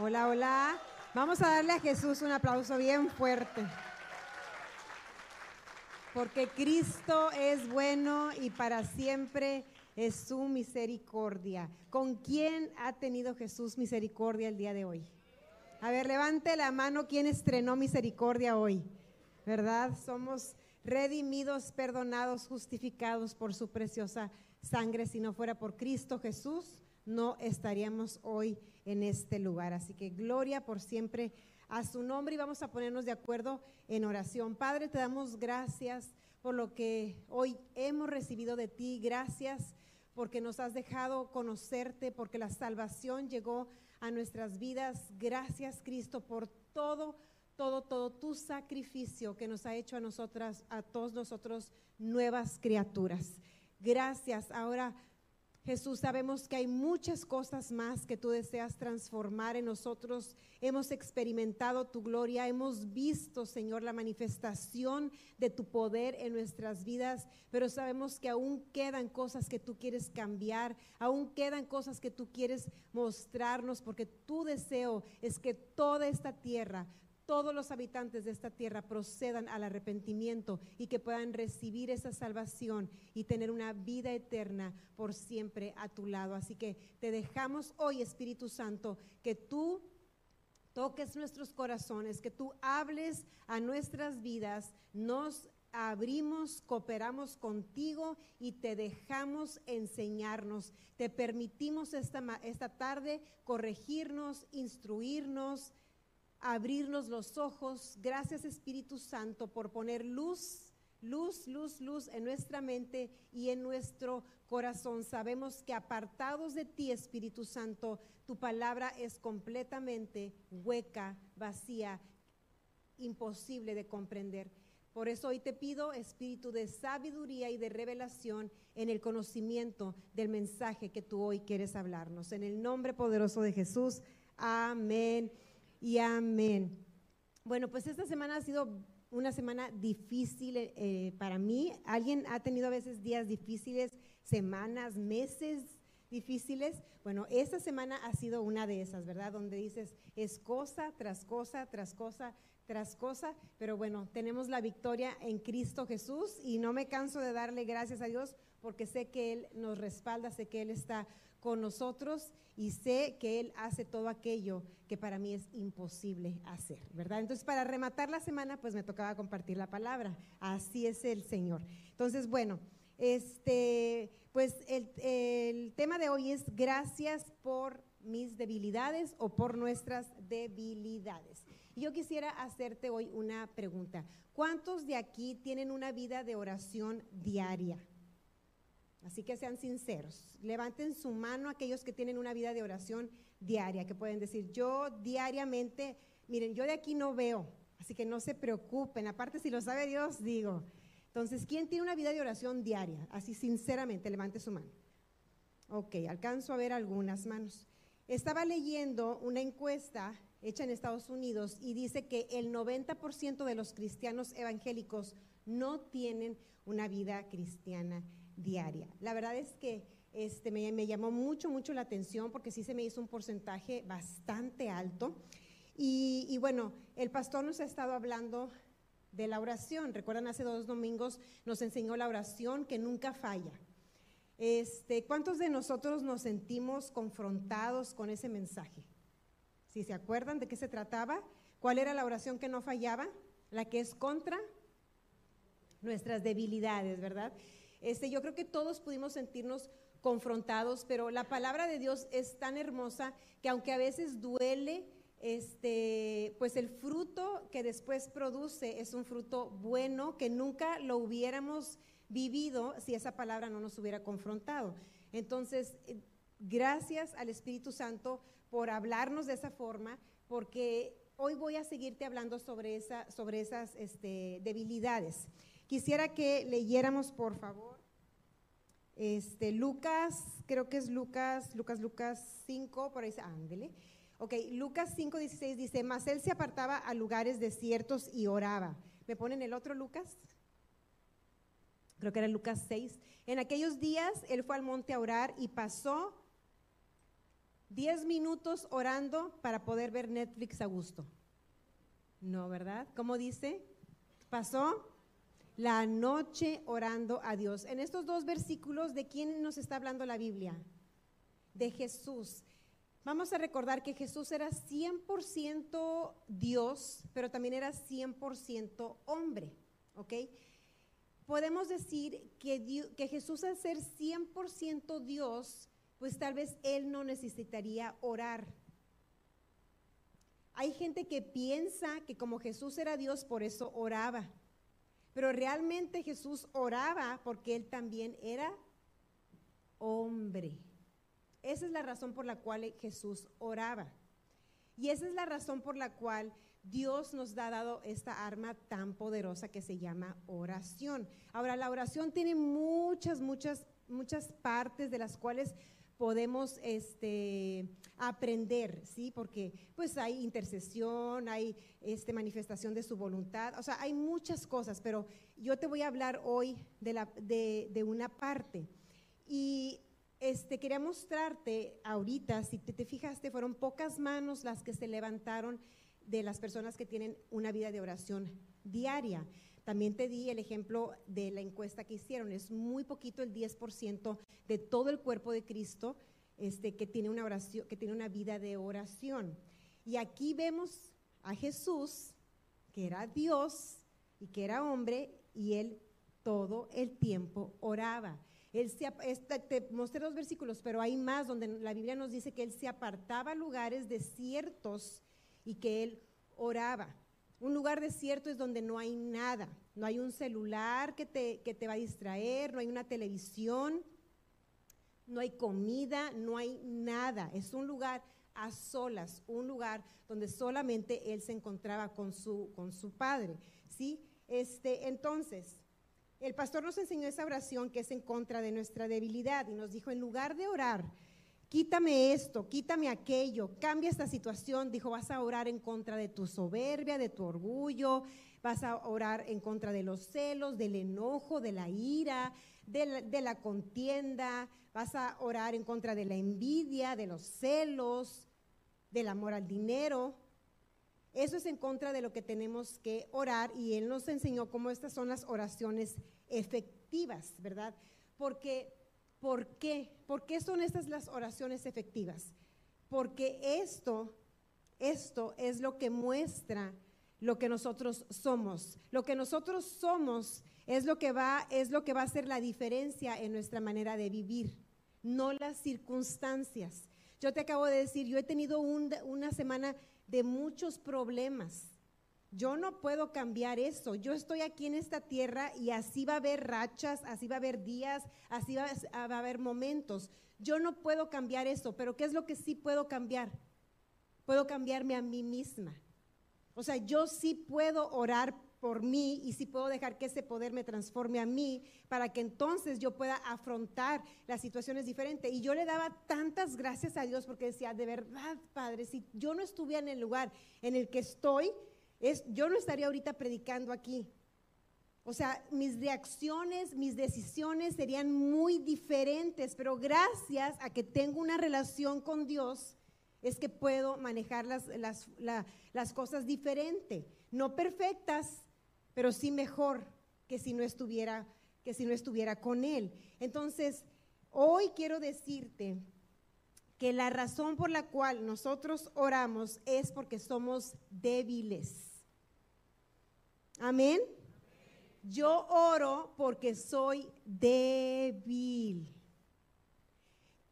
Hola, hola. Vamos a darle a Jesús un aplauso bien fuerte. Porque Cristo es bueno y para siempre es su misericordia. ¿Con quién ha tenido Jesús misericordia el día de hoy? A ver, levante la mano quien estrenó misericordia hoy. ¿Verdad? Somos redimidos, perdonados, justificados por su preciosa sangre. Si no fuera por Cristo Jesús, no estaríamos hoy en este lugar. Así que gloria por siempre a su nombre y vamos a ponernos de acuerdo en oración. Padre, te damos gracias por lo que hoy hemos recibido de ti. Gracias porque nos has dejado conocerte, porque la salvación llegó a nuestras vidas. Gracias Cristo por todo, todo, todo tu sacrificio que nos ha hecho a nosotras, a todos nosotros, nuevas criaturas. Gracias. Ahora Jesús, sabemos que hay muchas cosas más que tú deseas transformar en nosotros. Hemos experimentado tu gloria, hemos visto, Señor, la manifestación de tu poder en nuestras vidas, pero sabemos que aún quedan cosas que tú quieres cambiar, aún quedan cosas que tú quieres mostrarnos, porque tu deseo es que toda esta tierra todos los habitantes de esta tierra procedan al arrepentimiento y que puedan recibir esa salvación y tener una vida eterna por siempre a tu lado. Así que te dejamos hoy, Espíritu Santo, que tú toques nuestros corazones, que tú hables a nuestras vidas, nos abrimos, cooperamos contigo y te dejamos enseñarnos. Te permitimos esta, esta tarde corregirnos, instruirnos abrirnos los ojos. Gracias Espíritu Santo por poner luz, luz, luz, luz en nuestra mente y en nuestro corazón. Sabemos que apartados de ti, Espíritu Santo, tu palabra es completamente hueca, vacía, imposible de comprender. Por eso hoy te pido espíritu de sabiduría y de revelación en el conocimiento del mensaje que tú hoy quieres hablarnos. En el nombre poderoso de Jesús. Amén y amén. Bueno, pues esta semana ha sido una semana difícil eh, para mí. ¿Alguien ha tenido a veces días difíciles, semanas, meses difíciles? Bueno, esta semana ha sido una de esas, ¿verdad? Donde dices, es cosa tras cosa, tras cosa, tras cosa, pero bueno, tenemos la victoria en Cristo Jesús y no me canso de darle gracias a Dios porque sé que Él nos respalda, sé que Él está con nosotros y sé que Él hace todo aquello que para mí es imposible hacer, ¿verdad? Entonces, para rematar la semana, pues me tocaba compartir la palabra. Así es el Señor. Entonces, bueno, este, pues el, el tema de hoy es gracias por mis debilidades o por nuestras debilidades. Yo quisiera hacerte hoy una pregunta. ¿Cuántos de aquí tienen una vida de oración diaria? Así que sean sinceros. Levanten su mano aquellos que tienen una vida de oración diaria, que pueden decir, yo diariamente, miren, yo de aquí no veo, así que no se preocupen. Aparte, si lo sabe Dios, digo. Entonces, ¿quién tiene una vida de oración diaria? Así sinceramente, levante su mano. Ok, alcanzo a ver algunas manos. Estaba leyendo una encuesta hecha en Estados Unidos y dice que el 90% de los cristianos evangélicos no tienen una vida cristiana diaria. La verdad es que este, me, llamó mucho, mucho la atención porque sí se me hizo un porcentaje bastante alto. Y, bueno, el pastor nos ha estado hablando de la oración. Recuerdan, hace dos domingos nos enseñó la oración que nunca falla. Este, ¿Cuántos de nosotros nos sentimos confrontados con ese mensaje? Si se acuerdan de qué se trataba, ¿cuál era la oración que no fallaba? La que es contra nuestras debilidades, ¿verdad? Este, yo creo que todos pudimos sentirnos confrontados, pero la palabra de Dios es tan hermosa que aunque a veces duele, este, pues el fruto que después produce es un fruto bueno que nunca lo hubiéramos vivido si esa palabra no nos hubiera confrontado. Entonces, eh, gracias al Espíritu Santo por hablarnos de esa forma, porque hoy voy a seguirte hablando sobre, esa, sobre esas este, debilidades. Quisiera que leyéramos, por favor, este, Lucas, creo que es Lucas, Lucas, Lucas 5, por ahí, ándele. Ok, Lucas 5, 16 dice, mas él se apartaba a lugares desiertos y oraba. ¿Me ponen el otro Lucas? Creo que era Lucas 6. En aquellos días él fue al monte a orar y pasó 10 minutos orando para poder ver Netflix a gusto. No, ¿verdad? ¿Cómo dice? Pasó la noche orando a Dios. En estos dos versículos, ¿de quién nos está hablando la Biblia? De Jesús. Vamos a recordar que Jesús era 100% Dios, pero también era 100% hombre, ¿ok? Podemos decir que, que Jesús al ser 100% Dios, pues tal vez Él no necesitaría orar. Hay gente que piensa que como Jesús era Dios, por eso oraba. Pero realmente Jesús oraba porque Él también era hombre. Esa es la razón por la cual Jesús oraba. Y esa es la razón por la cual Dios nos ha dado esta arma tan poderosa que se llama oración. Ahora, la oración tiene muchas, muchas, muchas partes de las cuales podemos este, aprender, ¿sí? Porque pues hay intercesión, hay este, manifestación de su voluntad, o sea, hay muchas cosas, pero yo te voy a hablar hoy de, la, de, de una parte. Y este, quería mostrarte ahorita, si te, te, fijaste, fueron pocas manos las que se levantaron de las personas que tienen una vida de oración diaria. También te di el ejemplo de la encuesta que hicieron. Es muy poquito el 10% de todo el cuerpo de Cristo este, que, tiene una oración, que tiene una vida de oración. Y aquí vemos a Jesús, que era Dios y que era hombre, y él todo el tiempo oraba. Él se, te mostré dos versículos, pero hay más donde la Biblia nos dice que él se apartaba a lugares desiertos y que él oraba. Un lugar desierto es donde no hay nada, no hay un celular que te, que te va a distraer, no hay una televisión, no hay comida, no hay nada. Es un lugar a solas, un lugar donde solamente él se encontraba con su, con su padre. ¿sí? Este, entonces, el pastor nos enseñó esa oración que es en contra de nuestra debilidad y nos dijo, en lugar de orar, quítame esto, quítame aquello, cambia esta situación, dijo, vas a orar en contra de tu soberbia, de tu orgullo, vas a orar en contra de los celos, del enojo, de la ira, de la, contienda, vas a orar en contra de la envidia, de los celos, del amor al dinero, eso es en contra de lo que tenemos que orar y Él nos enseñó cómo estas son las oraciones efectivas, ¿verdad? Porque, ¿por qué? ¿Por qué son estas las oraciones efectivas? Porque esto, esto es lo que muestra lo que nosotros somos. Lo que nosotros somos es lo que va, es lo que va a hacer la diferencia en nuestra manera de vivir, no las circunstancias. Yo te acabo de decir, yo he tenido una semana de muchos problemas. Yo no puedo cambiar eso. Yo estoy aquí en esta tierra y así va a haber rachas, así va a haber días, así va, a haber momentos. Yo no puedo cambiar eso, pero ¿qué es lo que sí puedo cambiar? Puedo cambiarme a mí misma. O sea, yo sí puedo orar por mí y si puedo dejar que ese poder me transforme a mí para que entonces yo pueda afrontar las situaciones diferentes. Y yo le daba tantas gracias a Dios porque decía, de verdad, Padre, si yo no estuviera en el lugar en el que estoy, es, yo no estaría ahorita predicando aquí. O sea, mis reacciones, mis decisiones serían muy diferentes, pero gracias a que tengo una relación con Dios, es que puedo manejar las, las, las cosas diferente. No perfectas, pero sí mejor que si no estuviera, que si no estuviera con Él. Entonces, hoy quiero decirte que la razón por la cual nosotros oramos es porque somos débiles. Amén. Yo oro porque soy débil.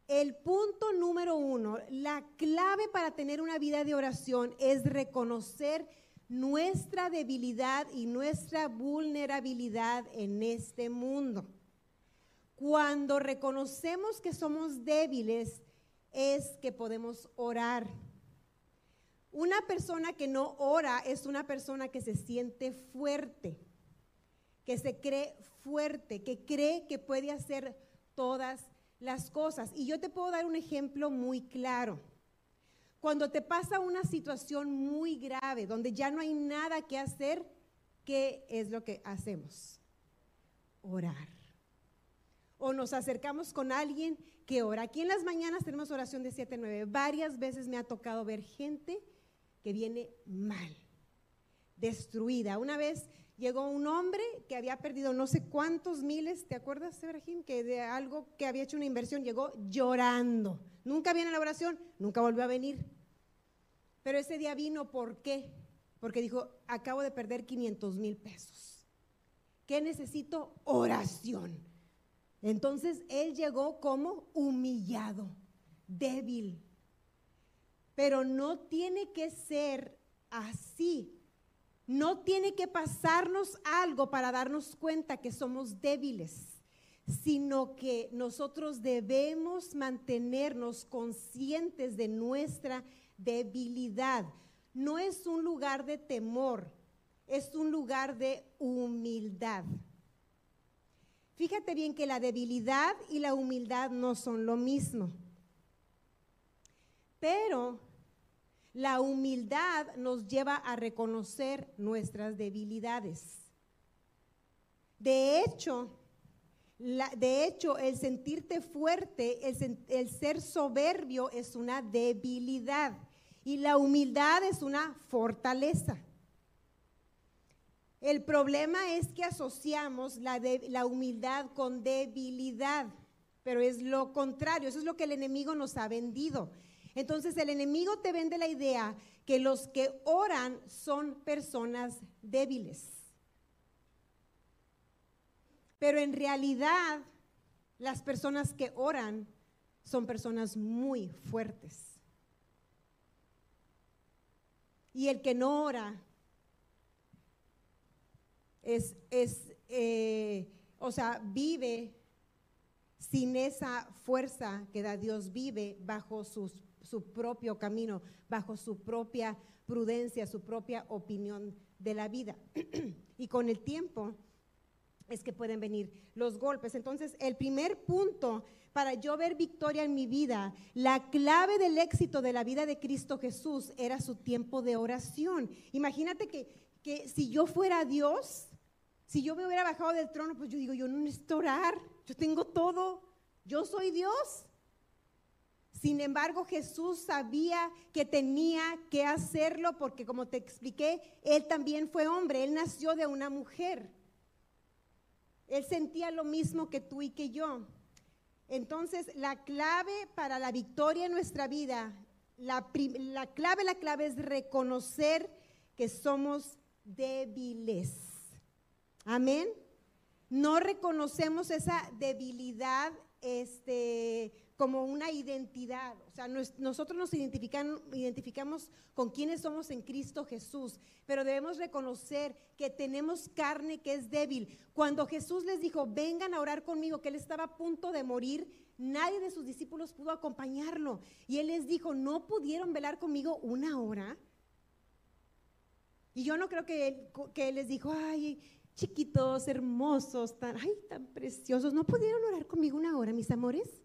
El punto número uno, la clave para tener una vida de oración es reconocer nuestra debilidad y nuestra vulnerabilidad en este mundo. Cuando reconocemos que somos débiles, es que podemos orar. Una persona que no ora es una persona que se siente fuerte, que se cree fuerte, que cree que puede hacer todas las cosas. Y yo te puedo dar un ejemplo muy claro. Cuando te pasa una situación muy grave, donde ya no hay nada que hacer, ¿qué es lo que hacemos? Orar. o nos acercamos con alguien que ora. Aquí en las mañanas tenemos oración de 7 a 9. Varias veces me ha tocado ver gente que viene mal, destruida. Una vez llegó un hombre que había perdido no sé cuántos miles, ¿te acuerdas, Ibrahim? Que de algo que había hecho una inversión llegó llorando. Nunca viene a la oración, nunca volvió a venir. Pero ese día vino, ¿por qué? Porque dijo, acabo de perder 500 mil pesos. ¿Qué necesito? Oración. Entonces él llegó como humillado, débil. Pero no tiene que ser así. No tiene que pasarnos algo para darnos cuenta que somos débiles, sino que nosotros debemos mantenernos conscientes de nuestra debilidad. No es un lugar de temor, es un lugar de humildad. Fíjate bien que la debilidad y la humildad no son lo mismo. Pero la humildad nos lleva a reconocer nuestras debilidades. De hecho, de hecho, el sentirte fuerte, el, ser soberbio es una debilidad y la humildad es una fortaleza. El problema es que asociamos la, la, humildad con debilidad, pero es lo contrario, eso es lo que el enemigo nos ha vendido. Entonces el enemigo te vende la idea que los que oran son personas débiles. Pero en realidad las personas que oran son personas muy fuertes. Y el que no ora es, eh, o sea, vive sin esa fuerza que da Dios, vive bajo su propio camino, bajo su propia prudencia, su propia opinión de la vida. y con el tiempo es que pueden venir los golpes. Entonces, el primer punto para yo ver victoria en mi vida, la clave del éxito de la vida de Cristo Jesús era su tiempo de oración. Imagínate que, que si yo fuera Dios, si yo me hubiera bajado del trono, pues yo digo, yo no necesito orar, yo tengo todo, yo soy Dios. Sin embargo, Jesús sabía que tenía que hacerlo porque, como te expliqué, él también fue hombre, él nació de una mujer. Él sentía lo mismo que tú y que yo. Entonces, la clave para la victoria en nuestra vida, la, la clave, la clave es reconocer que somos débiles. Amén. No reconocemos esa debilidad este, como una identidad. O sea, nosotros nos identificamos con quienes somos en Cristo Jesús, pero debemos reconocer que tenemos carne que es débil. Cuando Jesús les dijo, vengan a orar conmigo, que él estaba a punto de morir, nadie de sus discípulos pudo acompañarlo. Y él les dijo, ¿no pudieron velar conmigo una hora? Y yo no creo que él, que él les dijo, ay, chiquitos, hermosos, tan, ay, tan preciosos, ¿no pudieron orar conmigo una hora, mis amores?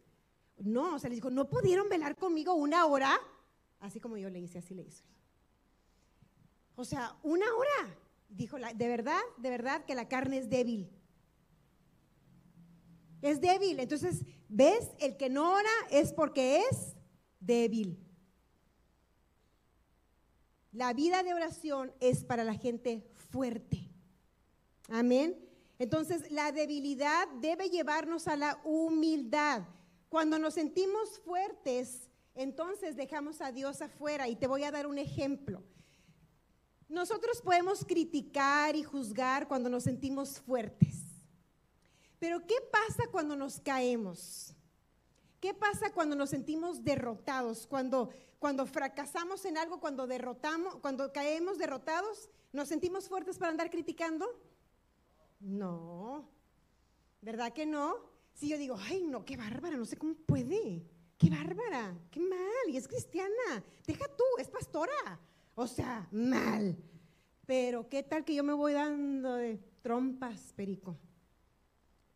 No, o sea, les dijo, ¿no pudieron velar conmigo una hora? Así como yo le hice, así le hice. O sea, una hora. Dijo, de verdad, de verdad que la carne es débil. Es débil. Entonces, ¿ves? El que no ora es porque es débil. La vida de oración es para la gente fuerte. Amén. Entonces, la debilidad debe llevarnos a la humildad. Cuando nos sentimos fuertes, entonces dejamos a Dios afuera. Y te voy a dar un ejemplo. Nosotros podemos criticar y juzgar cuando nos sentimos fuertes. Pero ¿qué pasa cuando nos caemos? ¿Qué pasa cuando nos sentimos derrotados? Cuando, cuando fracasamos en algo, cuando derrotamos, cuando caemos derrotados, ¿nos sentimos fuertes para andar criticando? No, ¿verdad que no? Si yo digo, ay, no, qué bárbara, no sé cómo puede, qué bárbara, qué mal, y es cristiana, deja tú, es pastora, o sea, mal. Pero qué tal que yo me voy dando de trompas, perico.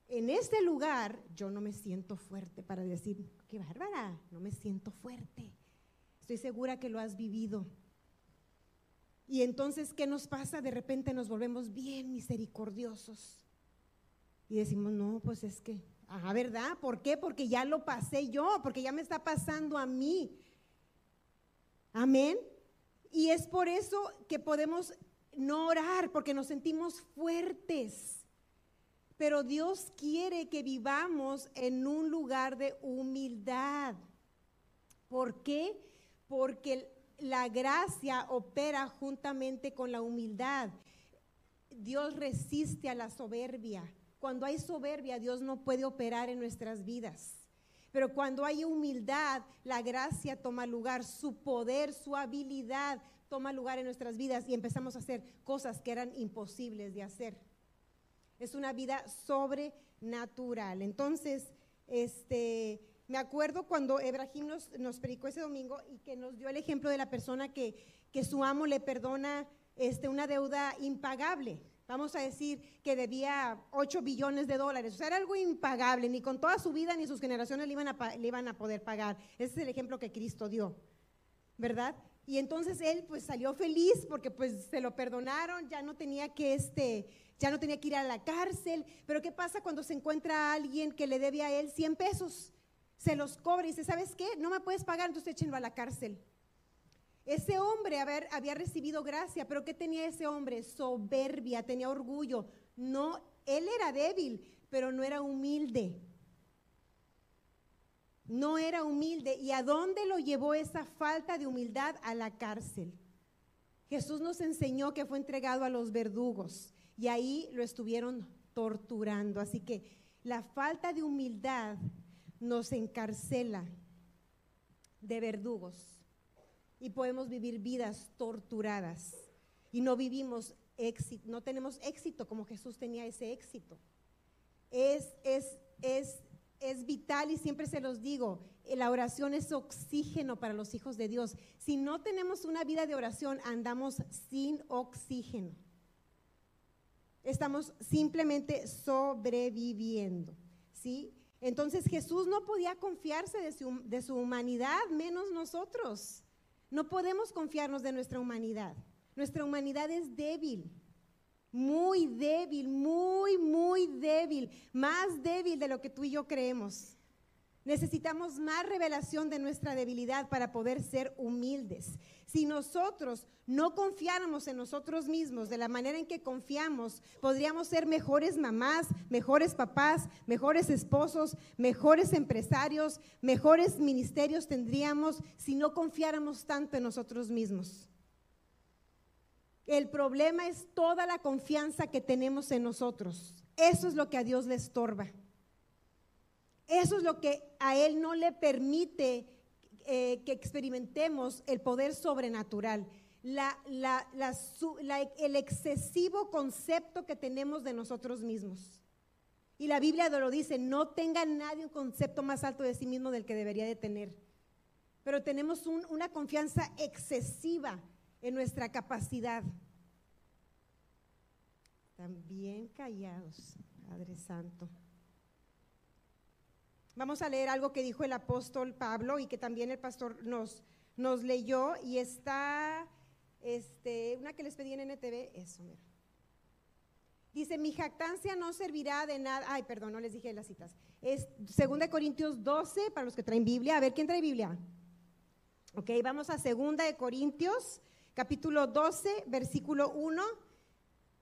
En este lugar yo no me siento fuerte para decir, qué bárbara, no me siento fuerte. Estoy segura que lo has vivido. Y entonces, ¿qué nos pasa? De repente nos volvemos bien misericordiosos. Y decimos, no, pues es que Ajá, ¿verdad? ¿Por qué? Porque ya lo pasé yo, porque ya me está pasando a mí. Amén. Y es por eso que podemos no orar, porque nos sentimos fuertes. Pero Dios quiere que vivamos en un lugar de humildad. ¿Por qué? Porque la gracia opera juntamente con la humildad. Dios resiste a la soberbia. Cuando hay soberbia, Dios no puede operar en nuestras vidas. Pero cuando hay humildad, la gracia toma lugar, su poder, su habilidad toma lugar en nuestras vidas y empezamos a hacer cosas que eran imposibles de hacer. Es una vida sobrenatural. Entonces, este, me acuerdo cuando Ebrahim nos, nos, predicó ese domingo y que nos dio el ejemplo de la persona que, que su amo le perdona este, una deuda impagable. Vamos a decir que debía 8 billones de dólares. O sea, era algo impagable. Ni con toda su vida ni sus generaciones le iban a, le iban a poder pagar. Ese es el ejemplo que Cristo dio. ¿Verdad? Y entonces él pues salió feliz porque pues se lo perdonaron, ya no tenía que este, ya no tenía que ir a la cárcel. Pero ¿qué pasa cuando se encuentra a alguien que le debe a él 100 pesos? Se los cobra y dice, ¿sabes qué? No me puedes pagar, entonces échenlo a la cárcel. Ese hombre había recibido gracia, pero ¿qué tenía ese hombre? Soberbia, tenía orgullo. No, él era débil, pero no era humilde. No era humilde. ¿Y a dónde lo llevó esa falta de humildad? A la cárcel. Jesús nos enseñó que fue entregado a los verdugos y ahí lo estuvieron torturando. Así que la falta de humildad nos encarcela de verdugos y podemos vivir vidas torturadas y no vivimos éxito, no tenemos éxito como Jesús tenía ese éxito. Es, es, es, es vital y siempre se los digo, la oración es oxígeno para los hijos de Dios. Si no tenemos una vida de oración, andamos sin oxígeno. Estamos simplemente sobreviviendo, ¿sí? Entonces Jesús no podía confiarse de su, de su humanidad, menos nosotros. No podemos confiarnos de nuestra humanidad. Nuestra humanidad es débil, muy débil, muy, muy débil, más débil de lo que tú y yo creemos. Necesitamos más revelación de nuestra debilidad para poder ser humildes. Si nosotros no confiáramos en nosotros mismos de la manera en que confiamos, podríamos ser mejores mamás, mejores papás, mejores esposos, mejores empresarios, mejores ministerios tendríamos si no confiáramos tanto en nosotros mismos. El problema es toda la confianza que tenemos en nosotros. Eso es lo que a Dios le estorba. Eso es lo que a Él no le permite eh, que experimentemos el poder sobrenatural. el excesivo concepto que tenemos de nosotros mismos. Y la Biblia lo dice, no tenga nadie un concepto más alto de sí mismo del que debería de tener. Pero tenemos una confianza excesiva en nuestra capacidad. También callados, Padre Santo. Vamos a leer algo que dijo el apóstol Pablo y que también el pastor nos, nos leyó y está, este, una que les pedí en NTV, eso, mira. Dice, mi jactancia no servirá de nada. Ay, perdón, no les dije las citas. Es 2 Corintios 12, para los que traen Biblia. A ver, ¿quién trae Biblia? Ok, vamos a 2 Corintios, capítulo 12, versículo 1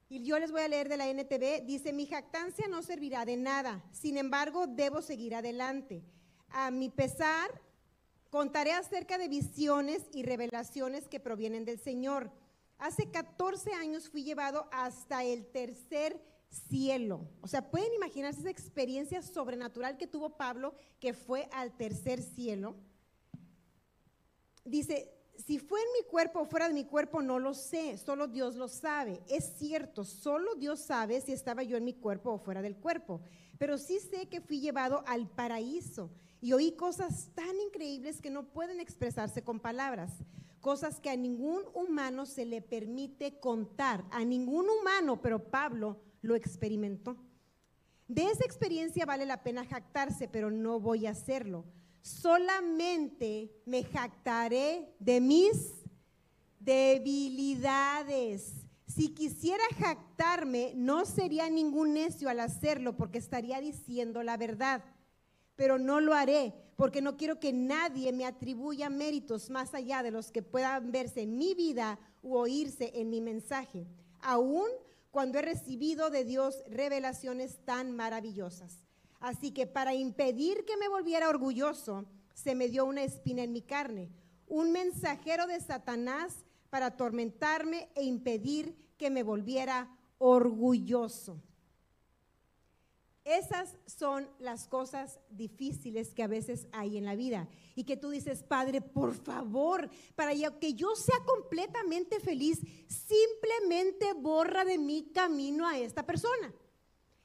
y yo les voy a leer de la NTV, dice, mi jactancia no servirá de nada, sin embargo, debo seguir adelante. A mi pesar, contaré acerca de visiones y revelaciones que provienen del Señor. Hace 14 años fui llevado hasta el tercer cielo. O sea, pueden imaginarse esa experiencia sobrenatural que tuvo Pablo, que fue al tercer cielo. Dice, si fue en mi cuerpo o fuera de mi cuerpo, no lo sé, solo Dios lo sabe. Es cierto, solo Dios sabe si estaba yo en mi cuerpo o fuera del cuerpo. Pero sí sé que fui llevado al paraíso y oí cosas tan increíbles que no pueden expresarse con palabras. Cosas que a ningún humano se le permite contar, a ningún humano, pero Pablo lo experimentó. De esa experiencia vale la pena jactarse, pero no voy a hacerlo solamente me jactaré de mis debilidades. Si quisiera jactarme, no sería ningún necio al hacerlo porque estaría diciendo la verdad. Pero no lo haré porque no quiero que nadie me atribuya méritos más allá de los que puedan verse en mi vida u oírse en mi mensaje, aun cuando he recibido de Dios revelaciones tan maravillosas. Así que para impedir que me volviera orgulloso, se me dio una espina en mi carne, un mensajero de Satanás para atormentarme e impedir que me volviera orgulloso. Esas son las cosas difíciles que a veces hay en la vida y que tú dices, Padre, por favor, para que yo sea completamente feliz, simplemente borra de mi camino a esta persona.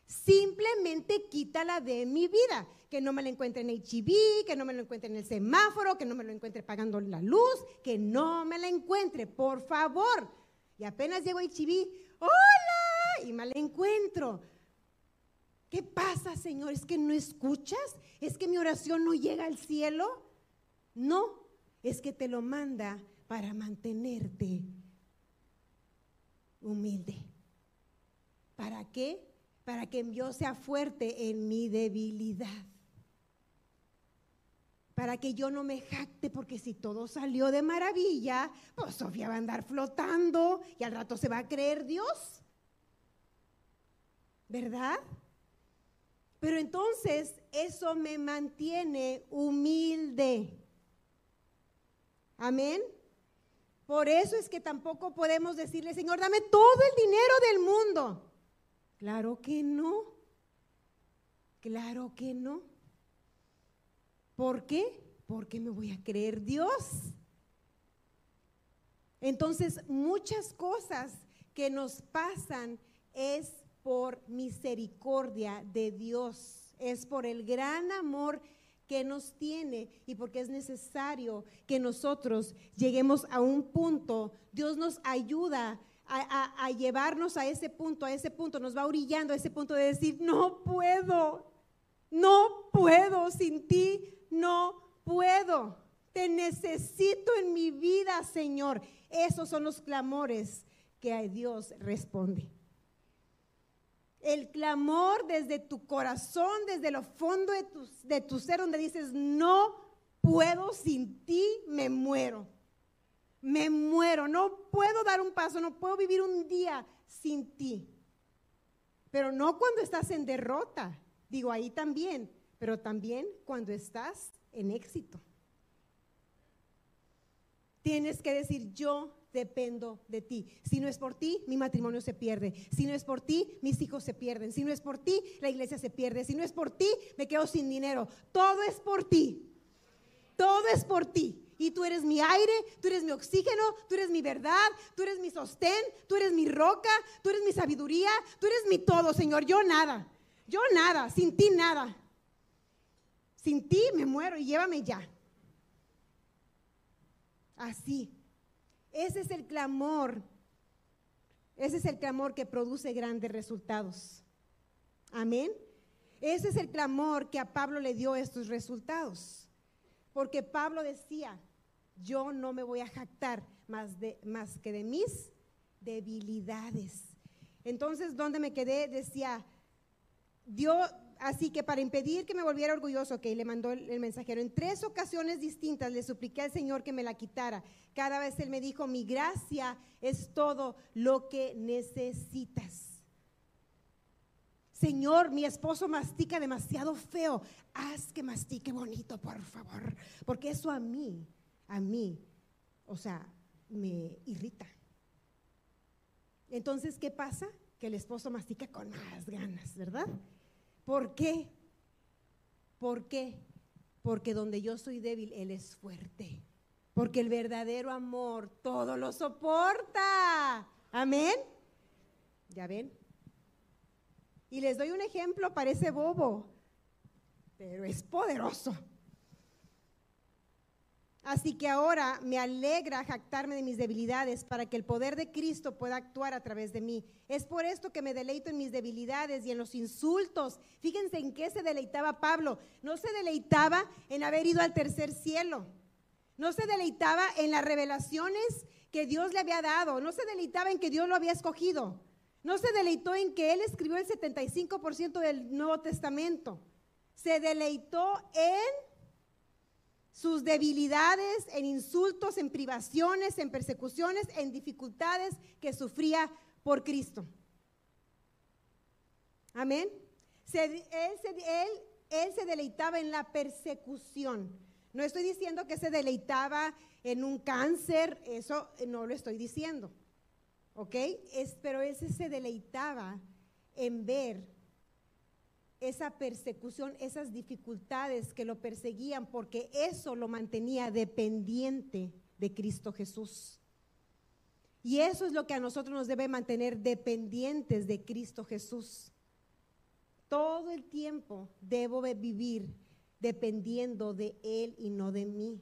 Simplemente quítala de mi vida. Que no me la encuentre en HIV, que no me lo encuentre en el semáforo, que no me lo encuentre pagando la luz, que no me la encuentre, por favor. Y apenas llego a HIV, hola, y me la encuentro. ¿Qué pasa, Señor? ¿Es que no escuchas? ¿Es que mi oración no llega al cielo? No, es que te lo manda para mantenerte humilde. ¿Para qué? Para que yo sea fuerte en mi debilidad. Para que yo no me jacte, porque si todo salió de maravilla, pues Sofía va a andar flotando y al rato se va a creer Dios. ¿Verdad? Pero entonces eso me mantiene humilde. Amén. Por eso es que tampoco podemos decirle, Señor, dame todo el dinero del mundo. Claro que no. Claro que no. ¿Por qué? Porque me voy a creer Dios. Entonces, muchas cosas que nos pasan es por misericordia de Dios, es por el gran amor que nos tiene y porque es necesario que nosotros lleguemos a un punto. Dios nos ayuda a, llevarnos a ese punto, a ese punto, nos va orillando a ese punto de decir, no puedo, no puedo, sin ti no puedo. Te necesito en mi vida, Señor. Esos son los clamores que Dios responde. El clamor desde tu corazón, desde lo fondo de tu, de tu ser, donde dices, no puedo, sin ti me muero me muero, no puedo dar un paso, no puedo vivir un día sin ti. Pero no cuando estás en derrota, digo ahí también, pero también cuando estás en éxito. Tienes que decir, yo dependo de ti. Si no es por ti, mi matrimonio se pierde. Si no es por ti, mis hijos se pierden. Si no es por ti, la iglesia se pierde. Si no es por ti, me quedo sin dinero. Todo es por ti. Todo es por ti y tú eres mi aire, tú eres mi oxígeno, tú eres mi verdad, tú eres mi sostén, tú eres mi roca, tú eres mi sabiduría, tú eres mi todo, Señor. Yo nada, yo nada, sin ti nada. Sin ti me muero y llévame ya. Así. Ese es el clamor. Ese es el clamor que produce grandes resultados. Amén. Ese es el clamor que a Pablo le dio estos resultados. Porque Pablo decía, yo no me voy a jactar más, de, que de mis debilidades. Entonces, ¿dónde me quedé? Decía, Dios, así que para impedir que me volviera orgulloso, que le mandó el, mensajero, en tres ocasiones distintas le supliqué al Señor que me la quitara. Cada vez Él me dijo, mi gracia es todo lo que necesitas. Señor, mi esposo mastica demasiado feo. Haz que mastique bonito, por favor. Porque eso a mí a mí, o sea, me irrita. Entonces, ¿qué pasa? Que el esposo mastica con más ganas, ¿verdad? ¿Por qué? ¿Por qué? Porque donde yo soy débil, Él es fuerte. Porque el verdadero amor todo lo soporta. Amén. ¿Ya ven? Y les doy un ejemplo, parece bobo, pero es poderoso. Así que ahora me alegra jactarme de mis debilidades para que el poder de Cristo pueda actuar a través de mí. Es por esto que me deleito en mis debilidades y en los insultos. Fíjense en qué se deleitaba Pablo. No se deleitaba en haber ido al tercer cielo. No se deleitaba en las revelaciones que Dios le había dado, no se deleitaba en que Dios lo había escogido, no se deleitó en que Él escribió el 75% del Nuevo Testamento, se deleitó en sus debilidades, en insultos, en privaciones, en persecuciones, en dificultades que sufría por Cristo. Amén. él, él, se deleitaba en la persecución. No estoy diciendo que se deleitaba en un cáncer, eso no lo estoy diciendo. ¿Ok? Pero él se deleitaba en ver esa persecución, esas dificultades que lo perseguían, porque eso lo mantenía dependiente de Cristo Jesús. Y eso es lo que a nosotros nos debe mantener dependientes de Cristo Jesús. Todo el tiempo debo vivir dependiendo de Él y no de mí.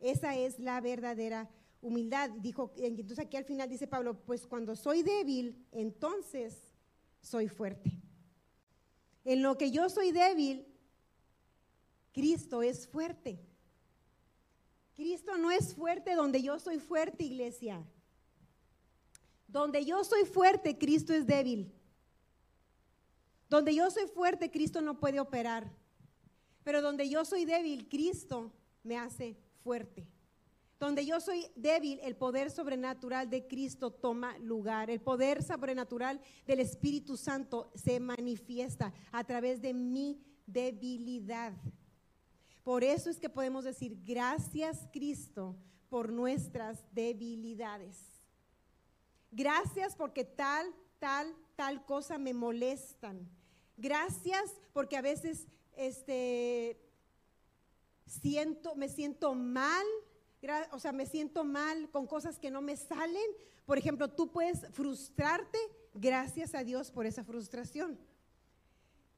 Esa es la verdadera humildad. Dijo, entonces aquí al final dice Pablo, pues cuando soy débil, entonces soy fuerte. En lo que yo soy débil, Cristo es fuerte. Cristo no es fuerte donde yo soy fuerte, iglesia. Donde yo soy fuerte, Cristo es débil. Donde yo soy fuerte, Cristo no puede operar. Pero donde yo soy débil, Cristo me hace fuerte. Donde yo soy débil, el poder sobrenatural de Cristo toma lugar. El poder sobrenatural del Espíritu Santo se manifiesta a través de mi debilidad. Por eso es que podemos decir, gracias Cristo por nuestras debilidades. Gracias porque tal, tal, tal cosa me molestan. Gracias porque a veces este, siento, me siento mal o sea, me siento mal con cosas que no me salen. Por ejemplo, tú puedes frustrarte, gracias a Dios por esa frustración.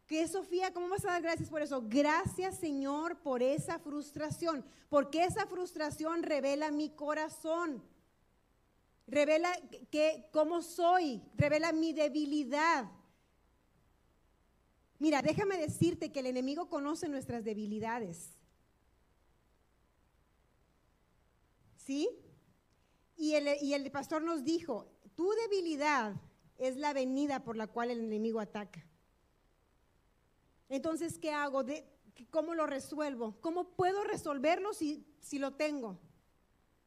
¿Qué, Sofía? ¿Cómo vas a dar gracias por eso? Gracias, Señor, por esa frustración, porque esa frustración revela mi corazón, revela que, cómo soy, revela mi debilidad. Mira, déjame decirte que el enemigo conoce nuestras debilidades. ¿Sí? Y el, y el pastor nos dijo, tu debilidad es la venida por la cual el enemigo ataca. Entonces, ¿qué hago? De, ¿Cómo lo resuelvo? ¿Cómo puedo resolverlo si, si lo tengo?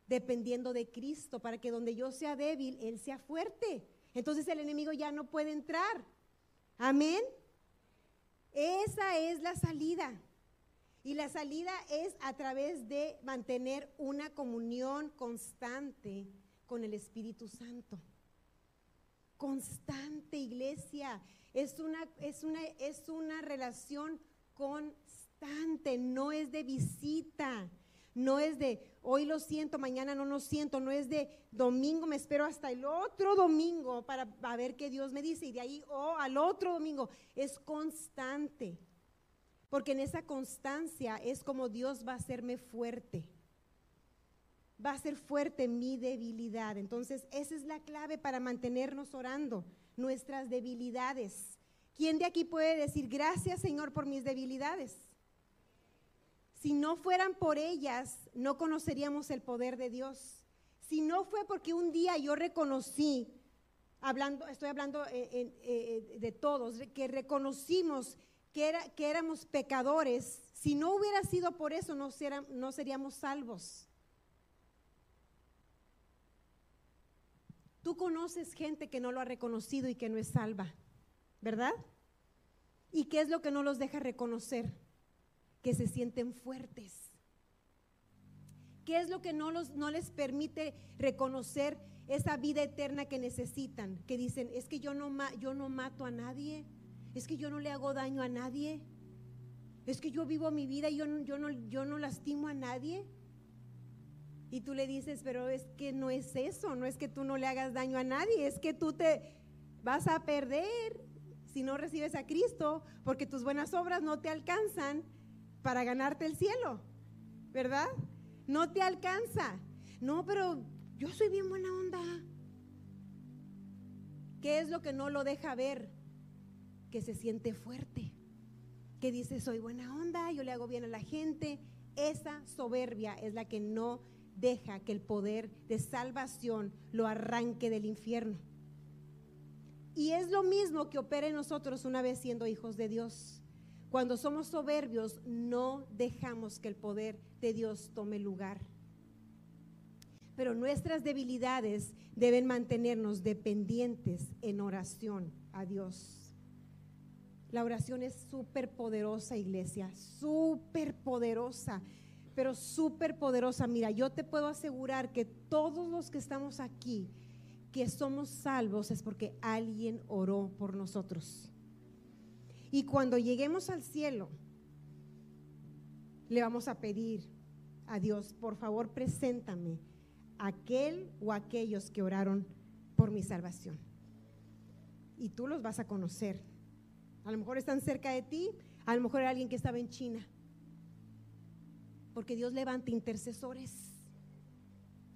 Dependiendo de Cristo, para que donde yo sea débil, Él sea fuerte. Entonces el enemigo ya no puede entrar. Amén. Esa es la salida. Y la salida es a través de mantener una comunión constante con el Espíritu Santo. Constante, iglesia. Es una, es una, es una relación constante, no es de visita. No es de hoy lo siento, mañana no lo siento, no es de domingo me espero hasta el otro domingo para ver qué Dios me dice y de ahí o oh, al otro domingo. Es constante. Porque en esa constancia es como Dios va a hacerme fuerte. Va a ser fuerte mi debilidad. Entonces, esa es la clave para mantenernos orando, nuestras debilidades. ¿Quién de aquí puede decir, gracias Señor por mis debilidades? Si no fueran por ellas, no conoceríamos el poder de Dios. Si no fue porque un día yo reconocí, hablando, estoy hablando eh, eh, eh, de todos, que reconocimos que, era, que éramos pecadores, si no hubiera sido por eso, no, no seríamos salvos. Tú conoces gente que no lo ha reconocido y que no es salva, ¿verdad? ¿Y qué es lo que no los deja reconocer? Que se sienten fuertes. ¿Qué es lo que no, los, no les permite reconocer esa vida eterna que necesitan? Que dicen, es que yo no, yo no mato a nadie, es que yo no le hago daño a nadie. Es que yo vivo mi vida y yo, yo, no, yo no lastimo a nadie. Y tú le dices, pero es que no es eso, no es que tú no le hagas daño a nadie, es que tú te vas a perder si no recibes a Cristo, porque tus buenas obras no te alcanzan para ganarte el cielo, ¿verdad? No te alcanza. No, pero yo soy bien buena onda. ¿Qué es lo que no lo deja ver? Que se siente fuerte, que dice, soy buena onda, yo le hago bien a la gente. Esa soberbia es la que no deja que el poder de salvación lo arranque del infierno. Y es lo mismo que opera en nosotros una vez siendo hijos de Dios. Cuando somos soberbios, no dejamos que el poder de Dios tome lugar. Pero nuestras debilidades deben mantenernos dependientes en oración a Dios. La oración es súper poderosa, iglesia, súper poderosa, pero súper poderosa. Mira, yo te puedo asegurar que todos los que estamos aquí, que somos salvos, es porque alguien oró por nosotros. Y cuando lleguemos al cielo, le vamos a pedir a Dios, por favor, preséntame aquel o aquellos que oraron por mi salvación. Y tú los vas a conocer. A lo mejor están cerca de ti, a lo mejor era alguien que estaba en China. Porque Dios levanta intercesores.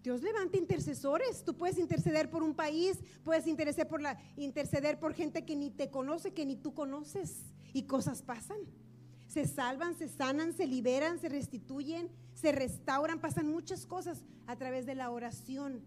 Dios levanta intercesores. Tú puedes interceder por un país, puedes interceder por, la, interceder por gente que ni te conoce, que ni tú conoces. Y cosas pasan. Se salvan, se sanan, se liberan, se restituyen, se restauran, pasan muchas cosas a través de la oración.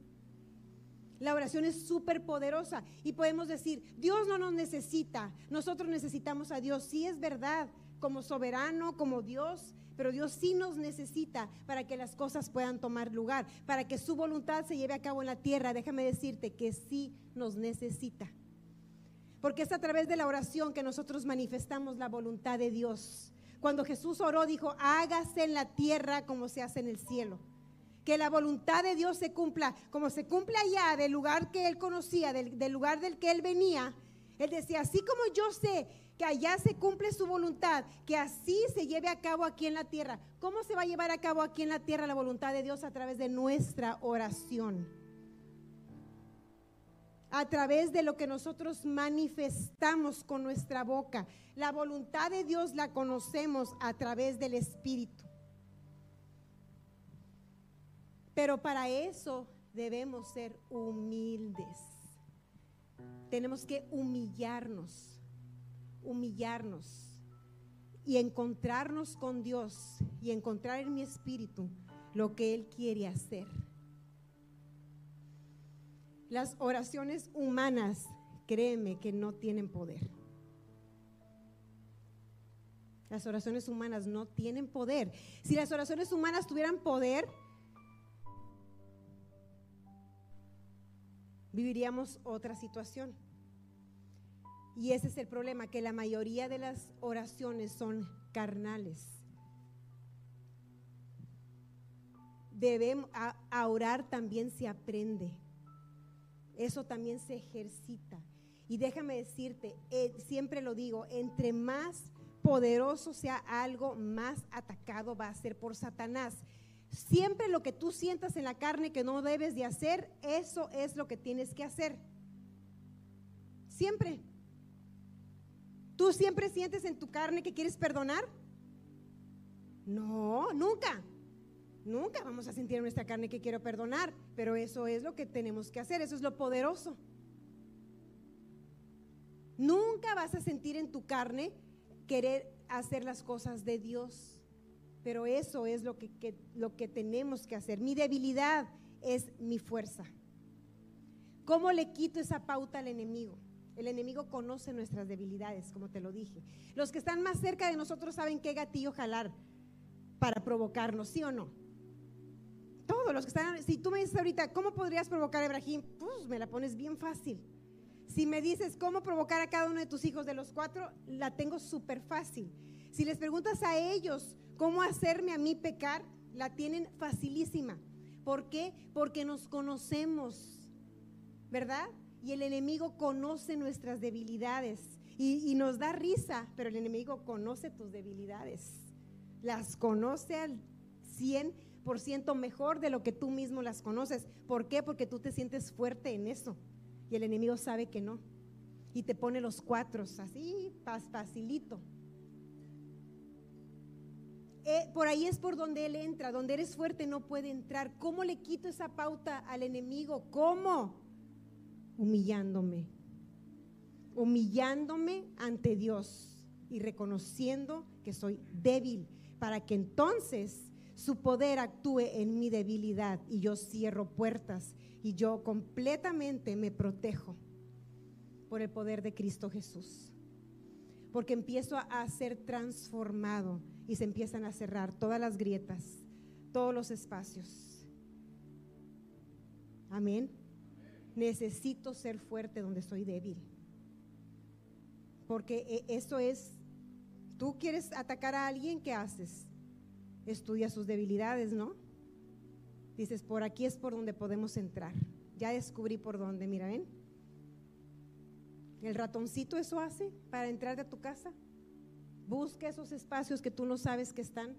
La oración es súper poderosa y podemos decir, Dios no nos necesita, nosotros necesitamos a Dios. Sí es verdad, como soberano, como Dios, pero Dios sí nos necesita para que las cosas puedan tomar lugar, para que su voluntad se lleve a cabo en la tierra. Déjame decirte que sí nos necesita. Porque es a través de la oración que nosotros manifestamos la voluntad de Dios. Cuando Jesús oró, dijo, hágase en la tierra como se hace en el cielo que la voluntad de Dios se cumpla, como se cumple allá del lugar que él conocía, del, lugar del que él venía. Él decía, así como yo sé que allá se cumple su voluntad, que así se lleve a cabo aquí en la tierra. ¿Cómo se va a llevar a cabo aquí en la tierra la voluntad de Dios a través de nuestra oración? A través de lo que nosotros manifestamos con nuestra boca. La voluntad de Dios la conocemos a través del Espíritu. Pero para eso debemos ser humildes. Tenemos que humillarnos, humillarnos y encontrarnos con Dios y encontrar en mi espíritu lo que Él quiere hacer. Las oraciones humanas, créeme que no tienen poder. Las oraciones humanas no tienen poder. Si las oraciones humanas tuvieran poder, viviríamos otra situación. Y ese es el problema, que la mayoría de las oraciones son carnales. Debemos, a, orar también se aprende. Eso también se ejercita. Y déjame decirte, eh, siempre lo digo, entre más poderoso sea algo, más atacado va a ser por Satanás. Siempre lo que tú sientas en la carne que no debes de hacer, eso es lo que tienes que hacer. Siempre. ¿Tú siempre sientes en tu carne que quieres perdonar? No, nunca. Nunca vamos a sentir en nuestra carne que quiero perdonar, pero eso es lo que tenemos que hacer, eso es lo poderoso. Nunca vas a sentir en tu carne querer hacer las cosas de Dios pero eso es lo que, lo que tenemos que hacer. Mi debilidad es mi fuerza. ¿Cómo le quito esa pauta al enemigo? El enemigo conoce nuestras debilidades, como te lo dije. Los que están más cerca de nosotros saben qué gatillo jalar para provocarnos, ¿sí o no? Todos los que están, si tú me dices ahorita, ¿cómo podrías provocar a Ibrahim? Pues me la pones bien fácil. Si me dices cómo provocar a cada uno de tus hijos de los cuatro, la tengo súper fácil. Si les preguntas a ellos cómo hacerme a mí pecar, la tienen facilísima. ¿Por qué? Porque nos conocemos, ¿verdad? Y el enemigo conoce nuestras debilidades y, nos da risa, pero el enemigo conoce tus debilidades. Las conoce al 100% mejor de lo que tú mismo las conoces. ¿Por qué? Porque tú te sientes fuerte en eso y el enemigo sabe que no. Y te pone los cuatro así, facilito. Eh, por ahí es por donde Él entra, donde eres fuerte no puede entrar. ¿Cómo le quito esa pauta al enemigo? ¿Cómo? Humillándome. Humillándome ante Dios y reconociendo que soy débil, para que entonces su poder actúe en mi debilidad y yo cierro puertas y yo completamente me protejo por el poder de Cristo Jesús. Porque empiezo a ser transformado y se empiezan a cerrar todas las grietas, todos los espacios. Amén. Necesito ser fuerte donde soy débil. Porque eh, eso es, tú quieres atacar a alguien, ¿qué haces? Estudia sus debilidades, ¿no? Dices, por aquí es por donde podemos entrar. Ya descubrí por dónde, mira, ven. El ratoncito eso hace para entrar de tu casa. Busca esos espacios que tú no sabes que están.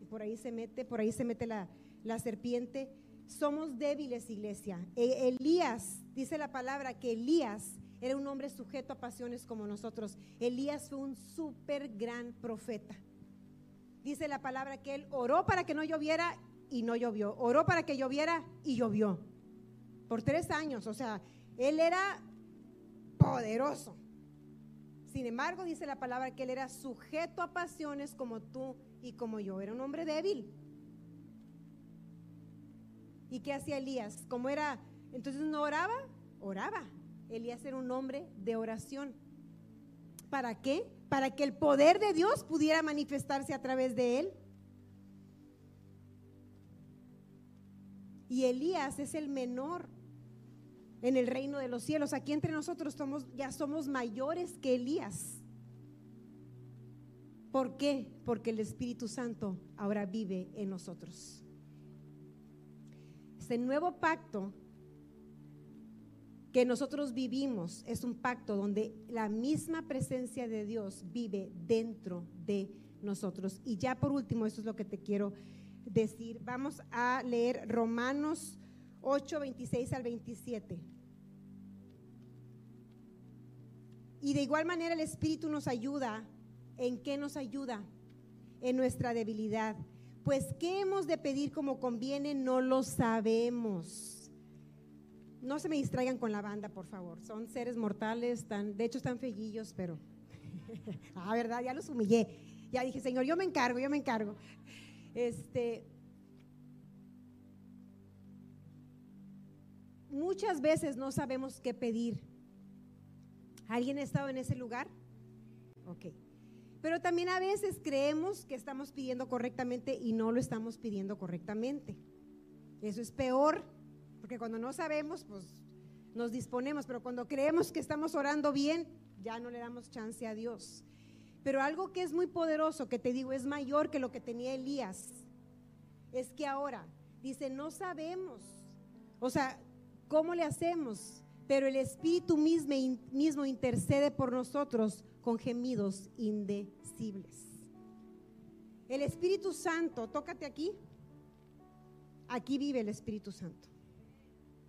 Y por ahí se mete, por ahí se mete la, la serpiente. Somos débiles, iglesia. E, Elías, dice la palabra que Elías era un hombre sujeto a pasiones como nosotros. Elías fue un súper gran profeta. Dice la palabra que él oró para que no lloviera y no llovió. Oró para que lloviera y llovió. Por tres años. O sea, él era poderoso. Sin embargo, dice la palabra que él era sujeto a pasiones como tú y como yo. Era un hombre débil. ¿Y qué hacía Elías? Como era, entonces no oraba, oraba. Elías era un hombre de oración. ¿Para qué? Para que el poder de Dios pudiera manifestarse a través de él. Y Elías es el menor en el reino de los cielos. Aquí entre nosotros somos, ya somos mayores que Elías. ¿Por qué? Porque el Espíritu Santo ahora vive en nosotros. Este nuevo pacto que nosotros vivimos es un pacto donde la misma presencia de Dios vive dentro de nosotros. Y ya por último, eso es lo que te quiero decir. Vamos a leer Romanos 8, 26 al 27. Y de igual manera el Espíritu nos ayuda. ¿En qué nos ayuda? En nuestra debilidad. Pues qué hemos de pedir como conviene, no lo sabemos no se me distraigan con la banda, por favor. Son seres mortales, están, de hecho están fellillos, pero... ah, ¿verdad? Ya los humillé. Ya dije, Señor, yo me encargo, yo me encargo. Este... Muchas veces no sabemos qué pedir. ¿Alguien ha estado en ese lugar? Ok. Pero también a veces creemos que estamos pidiendo correctamente y no lo estamos pidiendo correctamente. Eso es peor porque cuando no sabemos, pues nos disponemos, pero cuando creemos que estamos orando bien, ya no le damos chance a Dios. Pero algo que es muy poderoso, que te digo, es mayor que lo que tenía Elías, es que ahora dice, no sabemos, o sea, ¿cómo le hacemos? Pero el Espíritu mismo, intercede por nosotros con gemidos indecibles. El Espíritu Santo, tócate aquí, aquí vive el Espíritu Santo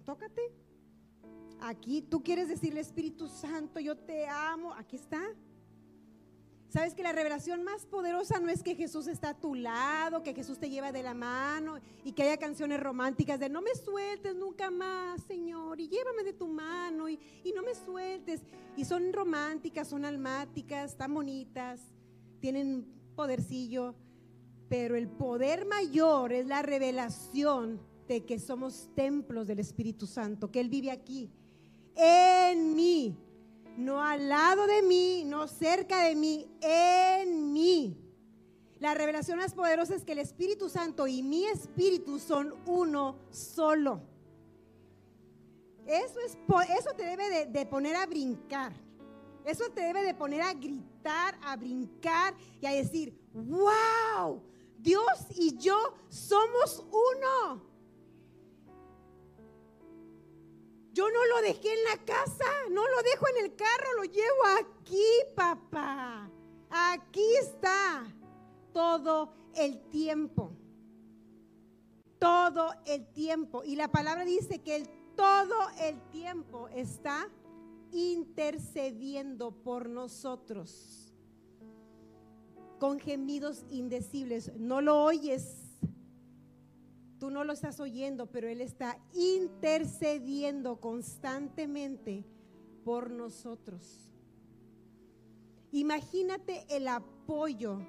tócate. Aquí tú quieres decirle, Espíritu Santo, yo te amo. Aquí está. Sabes que la revelación más poderosa no es que Jesús está a tu lado, que Jesús te lleva de la mano y que haya canciones románticas de no me sueltes nunca más, Señor, y llévame de tu mano y, y no me sueltes. Y son románticas, son almáticas, están bonitas, tienen podercillo, pero el poder mayor es la revelación de que somos templos del Espíritu Santo, que Él vive aquí, en mí, no al lado de mí, no cerca de mí, en mí. La revelación más poderosa es que el Espíritu Santo y mi Espíritu son uno solo. Eso, es, eso te debe de, de poner a brincar. Eso te debe de poner a gritar, a brincar y a decir, wow, Dios y yo somos uno. Yo no lo dejé en la casa, no lo dejo en el carro, lo llevo aquí, papá. Aquí está todo el tiempo. Todo el tiempo. Y la palabra dice que el, todo el tiempo está intercediendo por nosotros con gemidos indecibles. No lo oyes Tú no lo estás oyendo, pero Él está intercediendo constantemente por nosotros. Imagínate el apoyo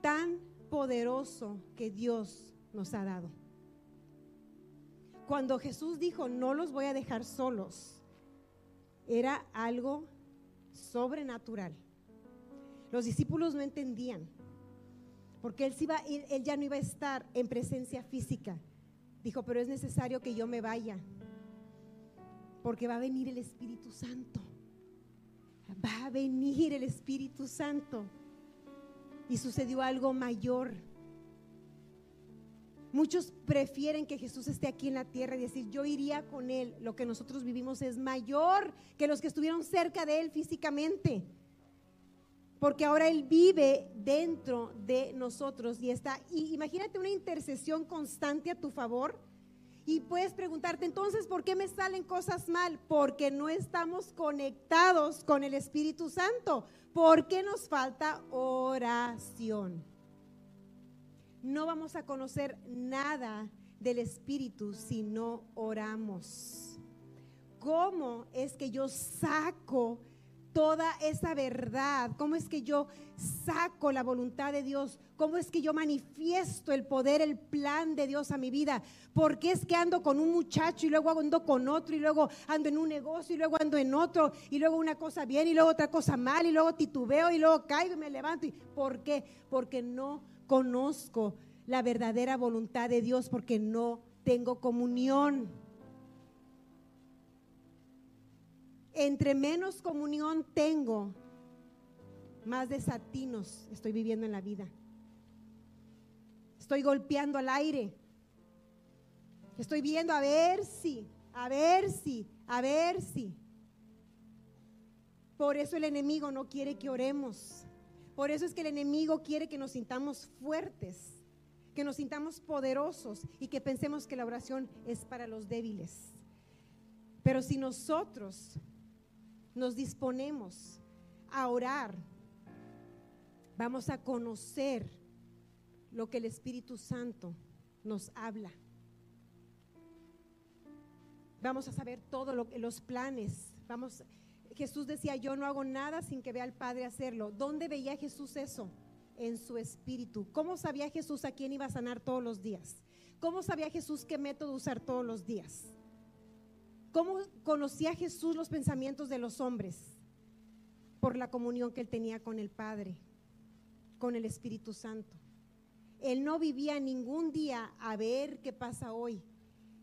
tan poderoso que Dios nos ha dado. Cuando Jesús dijo, no los voy a dejar solos, era algo sobrenatural. Los discípulos no entendían, porque él, ya no iba a estar en presencia física. Dijo, pero es necesario que yo me vaya, porque va a venir el Espíritu Santo. Va a venir el Espíritu Santo. Y sucedió algo mayor. Muchos prefieren que Jesús esté aquí en la tierra y decir, yo iría con Él. Lo que nosotros vivimos es mayor que los que estuvieron cerca de Él físicamente. Porque ahora Él vive dentro de nosotros y está. Y imagínate una intercesión constante a tu favor. Y puedes preguntarte, entonces, ¿por qué me salen cosas mal? Porque no estamos conectados con el Espíritu Santo. Porque nos falta oración no vamos a conocer nada del Espíritu si no oramos. ¿Cómo es que yo saco toda esa verdad? ¿Cómo es que yo saco la voluntad de Dios? ¿Cómo es que yo manifiesto el poder, el plan de Dios a mi vida? ¿Por qué es que ando con un muchacho y luego ando con otro y luego ando en un negocio y luego ando en otro y luego una cosa bien y luego otra cosa mal y luego titubeo y luego caigo y me levanto? ¿Por qué? Porque no conozco la verdadera voluntad de Dios porque no tengo comunión. Entre menos comunión tengo, más desatinos estoy viviendo en la vida. Estoy golpeando al aire. Estoy viendo a ver si, a ver si, a ver si. Por eso el enemigo no quiere que oremos. Por eso es que el enemigo quiere que nos sintamos fuertes, que nos sintamos poderosos y que pensemos que la oración es para los débiles. Pero si nosotros nos disponemos a orar, vamos a conocer lo que el Espíritu Santo nos habla. Vamos a saber todos los planes. Vamos, Jesús decía, yo no hago nada sin que vea al Padre hacerlo. ¿Dónde veía Jesús eso? En su espíritu. ¿Cómo sabía Jesús a quién iba a sanar todos los días? ¿Cómo sabía Jesús qué método usar todos los días? ¿Cómo conocía Jesús los pensamientos de los hombres? Por la comunión que él tenía con el Padre, con el Espíritu Santo. Él no vivía ningún día a ver qué pasa hoy.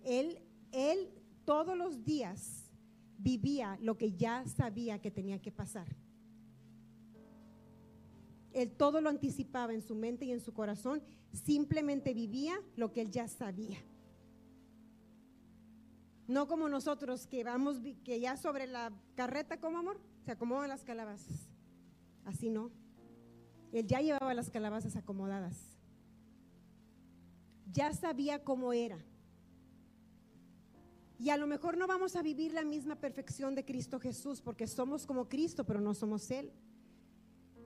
Él, él todos los días vivía lo que ya sabía que tenía que pasar. Él todo lo anticipaba en su mente y en su corazón, simplemente vivía lo que él ya sabía. No como nosotros que vamos, que ya sobre la carreta, como amor, se acomodan las calabazas. Así no. Él ya llevaba las calabazas acomodadas. Ya sabía cómo era. Y a lo mejor no vamos a vivir la misma perfección de Cristo Jesús porque somos como Cristo, pero no somos Él.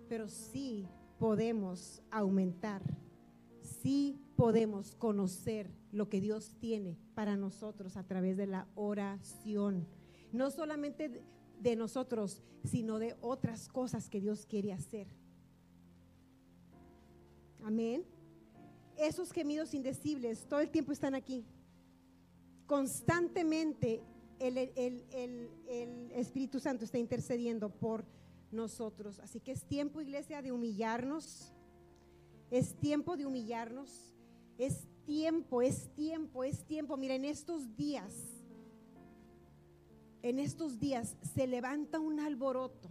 Pero sí podemos aumentar, sí podemos conocer lo que Dios tiene para nosotros a través de la oración. No solamente de nosotros, sino de otras cosas que Dios quiere hacer. Amén. Esos gemidos indecibles todo el tiempo están aquí constantemente el, Espíritu Santo está intercediendo por nosotros. Así que es tiempo, iglesia, de humillarnos. Es tiempo de humillarnos. Es tiempo, es tiempo, es tiempo. Mira, en estos días, en estos días se levanta un alboroto,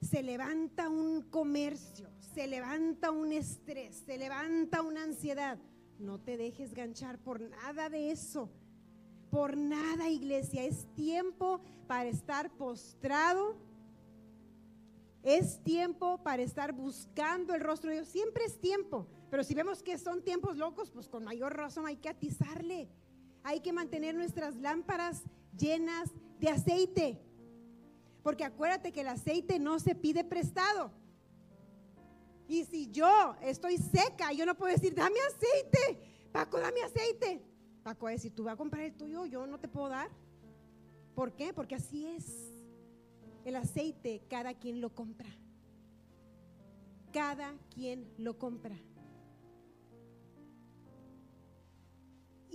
se levanta un comercio, se levanta un estrés, se levanta una ansiedad. No te dejes ganchar por nada de eso. Por nada, iglesia. Es tiempo para estar postrado. Es tiempo para estar buscando el rostro de Dios. Siempre es tiempo. Pero si vemos que son tiempos locos, pues con mayor razón hay que atizarle. Hay que mantener nuestras lámparas llenas de aceite. Porque acuérdate que el aceite no se pide prestado. Y si yo estoy seca, yo no puedo decir, dame aceite, Paco, dame aceite. Paco va a decir, tú vas a comprar el tuyo, yo no te puedo dar. ¿Por qué? Porque así es. El aceite, cada quien lo compra. Cada quien lo compra.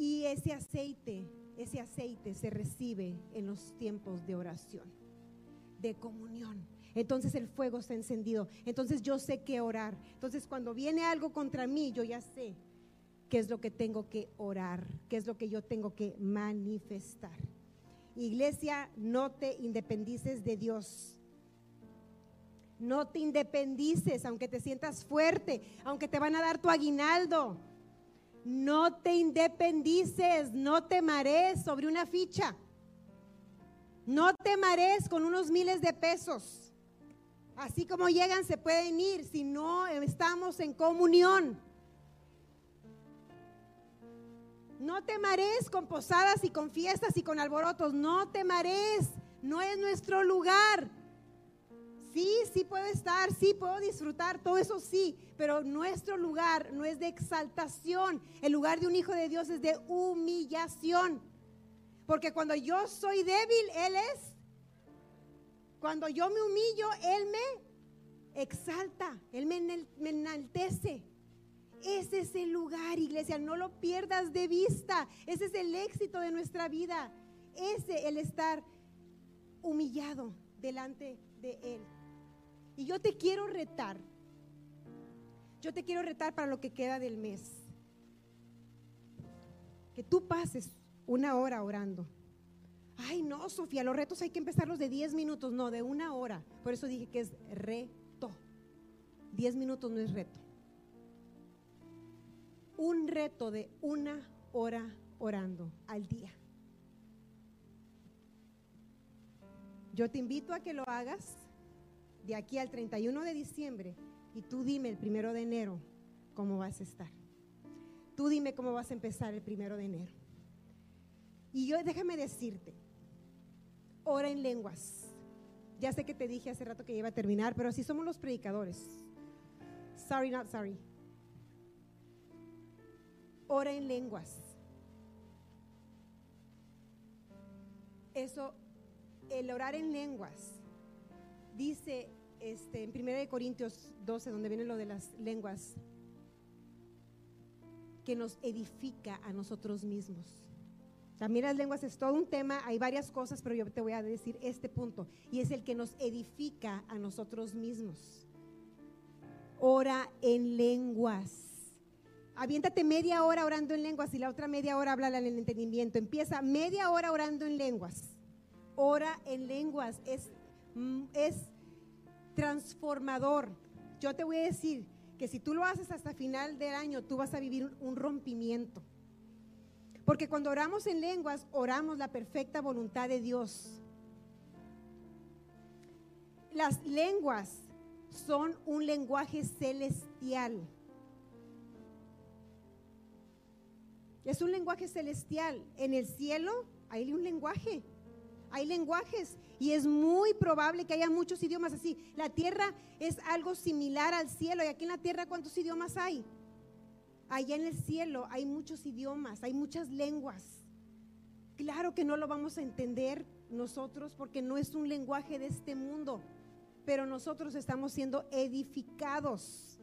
Y ese aceite, ese aceite se recibe en los tiempos de oración, de comunión. Entonces el fuego está encendido. Entonces yo sé qué orar. Entonces cuando viene algo contra mí, yo ya sé qué es lo que tengo que orar, qué es lo que yo tengo que manifestar. Iglesia, no te independices de Dios. No te independices, aunque te sientas fuerte, aunque te van a dar tu aguinaldo. No te independices, no te marees sobre una ficha. No te marees con unos miles de pesos. Así como llegan, se pueden ir si no estamos en comunión. No te marees con posadas y con fiestas y con alborotos. No te marees. No es nuestro lugar. Sí, sí puedo estar, sí puedo disfrutar, todo eso sí, pero nuestro lugar no es de exaltación. El lugar de un hijo de Dios es de humillación. Porque cuando yo soy débil, Él es. Cuando yo me humillo, Él me exalta, Él me, enaltece. Ese es el lugar, iglesia, no lo pierdas de vista. Ese es el éxito de nuestra vida. Ese, el estar humillado delante de Él. Y yo te quiero retar. Yo te quiero retar para lo que queda del mes. Que tú pases una hora orando. Ay, no, Sofía, los retos hay que empezarlos de 10 minutos, no, de una hora. Por eso dije que es reto. 10 minutos no es reto. Un reto de una hora orando al día. Yo te invito a que lo hagas de aquí al 31 de diciembre y tú dime el primero de enero cómo vas a estar. Tú dime cómo vas a empezar el primero de enero. Y yo déjame decirte, ora en lenguas. Ya sé que te dije hace rato que iba a terminar, pero así somos los predicadores. Sorry, not sorry. Ora en lenguas. Eso, el orar en lenguas dice este, en 1 Corintios 12, donde viene lo de las lenguas, que nos edifica a nosotros mismos. También las lenguas es todo un tema, hay varias cosas, pero yo te voy a decir este punto, y es el que nos edifica a nosotros mismos. Ora en lenguas. Aviéntate media hora orando en lenguas y la otra media hora habla en el entendimiento. Empieza media hora orando en lenguas. Ora en lenguas. Es Mm, es transformador. Yo te voy a decir que si tú lo haces hasta final del año, tú vas a vivir un rompimiento. Porque cuando oramos en lenguas, oramos la perfecta voluntad de Dios. Las lenguas son un lenguaje celestial. Es un lenguaje celestial. En el cielo hay un lenguaje. Hay lenguajes y es muy probable que haya muchos idiomas así. La tierra es algo similar al cielo y aquí en la tierra ¿cuántos idiomas hay? Allá en el cielo hay muchos idiomas, hay muchas lenguas. Claro que no lo vamos a entender nosotros porque no es un lenguaje de este mundo, pero nosotros estamos siendo edificados.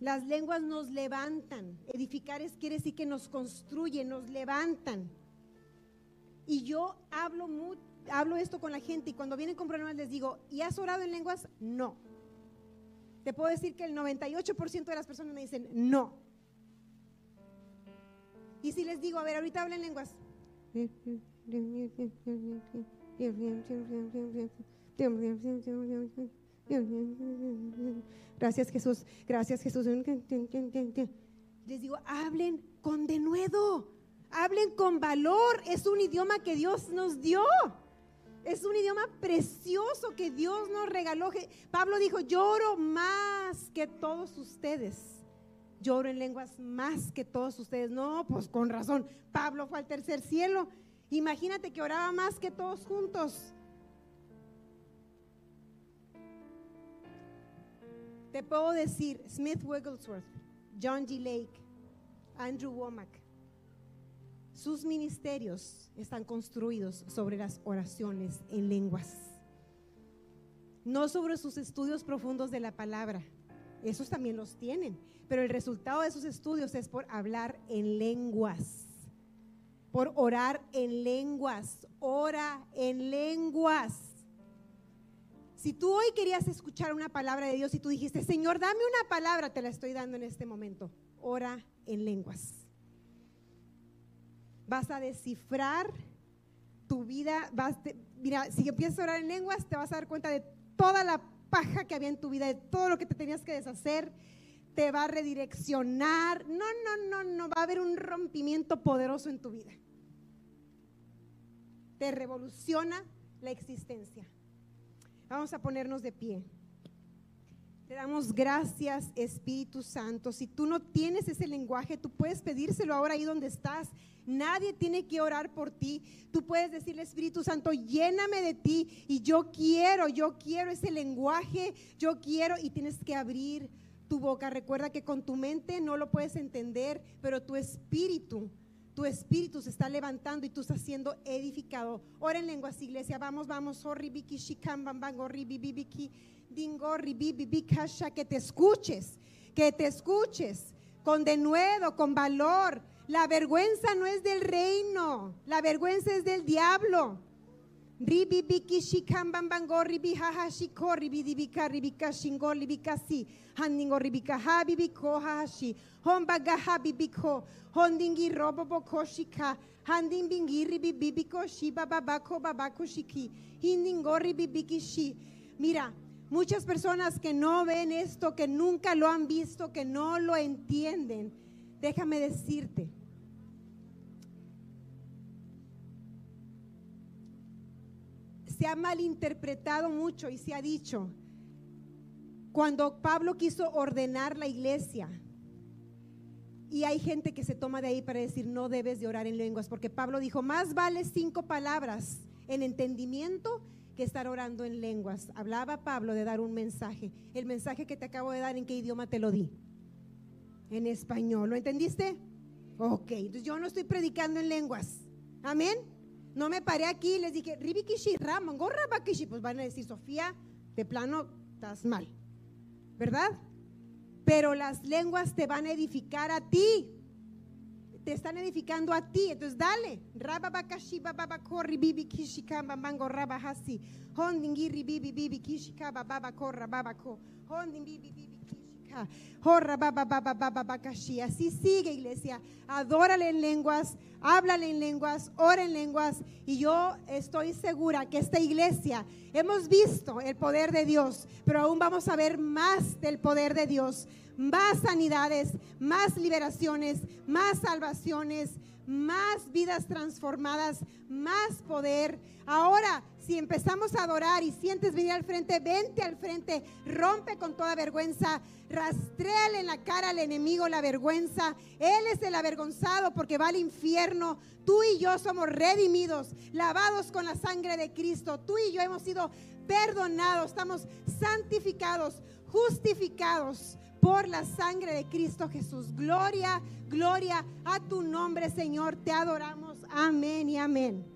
Las lenguas nos levantan. Edificar es quiere decir que nos construyen, nos levantan. Y yo hablo, hablo esto con la gente y cuando vienen con problemas les digo, ¿y has orado en lenguas? No. Te puedo decir que el 98% de las personas me dicen, no. Y si les digo, a ver, ahorita habla en lenguas. Gracias Jesús, gracias Jesús. Les digo, hablen con denuedo. Hablen con valor. Es un idioma que Dios nos dio. Es un idioma precioso que Dios nos regaló. Pablo dijo, lloro más que todos ustedes. Lloro en lenguas más que todos ustedes. No, pues con razón. Pablo fue al tercer cielo. Imagínate que oraba más que todos juntos. Te puedo decir, Smith Wigglesworth, John G. Lake, Andrew Womack, sus ministerios están construidos sobre las oraciones en lenguas, no sobre sus estudios profundos de la palabra, esos también los tienen, pero el resultado de esos estudios es por hablar en lenguas, por orar en lenguas, ora en lenguas. Si tú hoy querías escuchar una palabra de Dios y tú dijiste, Señor, dame una palabra, te la estoy dando en este momento. Ora en lenguas. Vas a descifrar tu vida. Vas mira, si empiezas a orar en lenguas, te vas a dar cuenta de toda la paja que había en tu vida, de todo lo que te tenías que deshacer. Te va a redireccionar. No, no, no, no. Va a haber un rompimiento poderoso en tu vida. Te revoluciona la existencia. Vamos a ponernos de pie. Te damos gracias, Espíritu Santo. Si tú no tienes ese lenguaje, tú puedes pedírselo ahora ahí donde estás. Nadie tiene que orar por ti. Tú puedes decirle, Espíritu Santo, lléname de ti y yo quiero, yo quiero ese lenguaje, yo quiero y tienes que abrir tu boca. Recuerda que con tu mente no lo puedes entender, pero tu espíritu tu espíritu se está levantando y tú estás siendo edificado. Ora en lenguas, iglesia. Vamos, vamos. Que te escuches, que te escuches con denuedo, con valor. La vergüenza no es del reino, la vergüenza es del diablo. Ribi biki shikam bambango ribi haha shiko ribi dibika ribika shingo ribika si. Handingo ribika habi biko hahashi hombaga habi biko hondingi robo boko shika handing bingi ribi bibiko shiba babako babako shiki hindingo ribi biki shi. Mira muchas personas que no ven esto que nunca lo han visto que no lo entienden. Déjame decirte se ha malinterpretado mucho y se ha dicho, cuando Pablo quiso ordenar la iglesia, y hay gente que se toma de ahí para decir, no debes de orar en lenguas, porque Pablo dijo, más vale cinco palabras en entendimiento que estar orando en lenguas. Hablaba Pablo de dar un mensaje. El mensaje que te acabo de dar, ¿en qué idioma te lo di? En español. ¿Lo entendiste? Ok, entonces yo no estoy predicando en lenguas. Amén. No me paré aquí y les dije, Ribikishi, Ramon, Bakishi. Pues van a decir, Sofía, de plano, estás mal. ¿Verdad? Pero las lenguas te van a edificar a ti. Te están edificando a ti. Entonces dale. Rababakashi, bibibi. Así sigue, iglesia. Adórale en lenguas, háblale en lenguas, ora en lenguas. Y yo estoy segura que esta iglesia hemos visto el poder de Dios, pero aún vamos a ver más del poder de Dios. Más sanidades, más liberaciones, más salvaciones, más vidas transformadas, más poder. Ahora, si empezamos a adorar y sientes venir al frente, vente al frente, rompe con toda vergüenza, rastréale en la cara al enemigo la vergüenza. Él es el avergonzado porque va al infierno. Tú y yo somos redimidos, lavados con la sangre de Cristo. Tú y yo hemos sido perdonados, estamos santificados, justificados por la sangre de Cristo Jesús. Gloria, gloria a tu nombre, Señor. Te adoramos. Amén y amén.